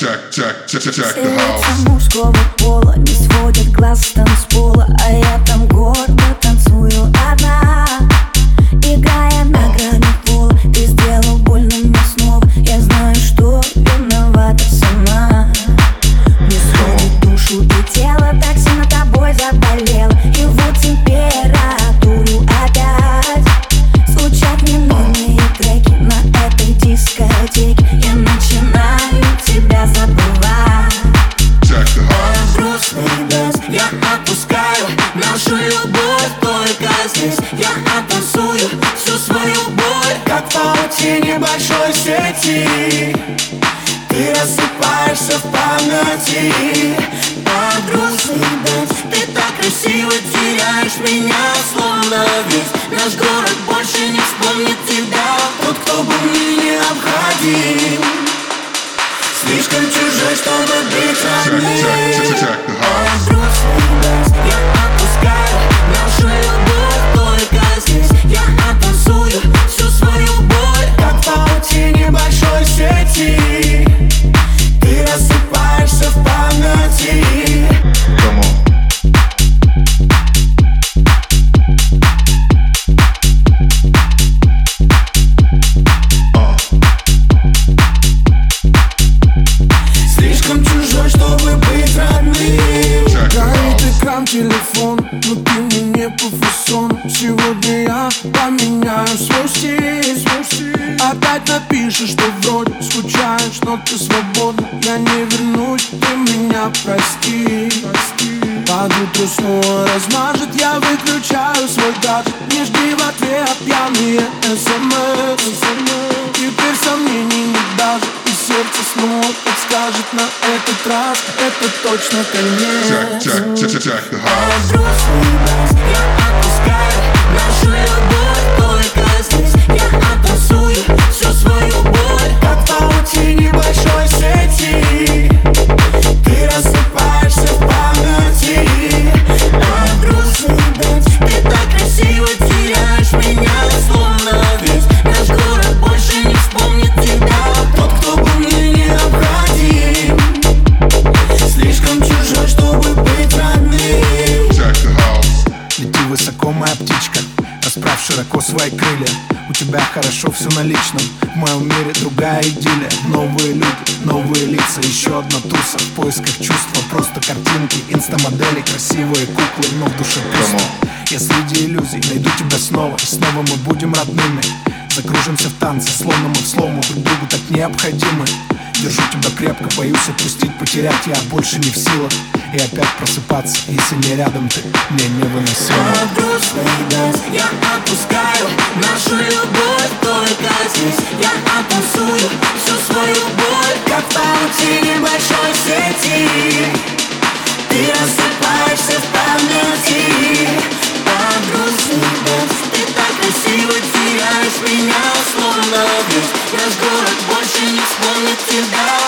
check, check, check, check the Лица house. мужского пола не сводят глаз с танцпола А я там гордо сети Ты рассыпаешься в памяти. Под грустный dance Ты так красиво теряешь меня Словно весь наш город больше не вспомнит тебя. Тот, кто был мне необходим Слишком чужой, чтобы быть родным Чужой, чтобы быть родным. Горит экран телефон, но ты мне не по фасону Сегодня я поменяю свой стиль, свой стиль. Опять напишешь, что вроде скучаешь, но ты свободна. Я не вернусь, ты меня прости, прости. Под утро снова размажет, я выключаю свой гаджет Не жди в ответ пьяные смс. Теперь сомнений нет даже И сердце снова подскажет на этот раз. Это точно конец. Check, широко свои крылья. У тебя хорошо все на личном. В моем мире другая идиллия. Новые люди, новые лица Еще одна туса. В поисках чувства Просто картинки, инстамодели Красивые куклы, но в душе пусто. Я среди иллюзий найду тебя снова И снова мы будем родными Закружимся в танце, словно мы в слому Друг другу так необходимы. Держу тебя крепко, боюсь отпустить, потерять Я больше не в силах. И опять просыпаться, если не рядом ты Мне невыносимо грустный dance я отпускаю Нашу любовь. Только здесь Я оттанцую всю свою боль. Как в паутине большой меня Словно весь наш город больше не вспомнит тебя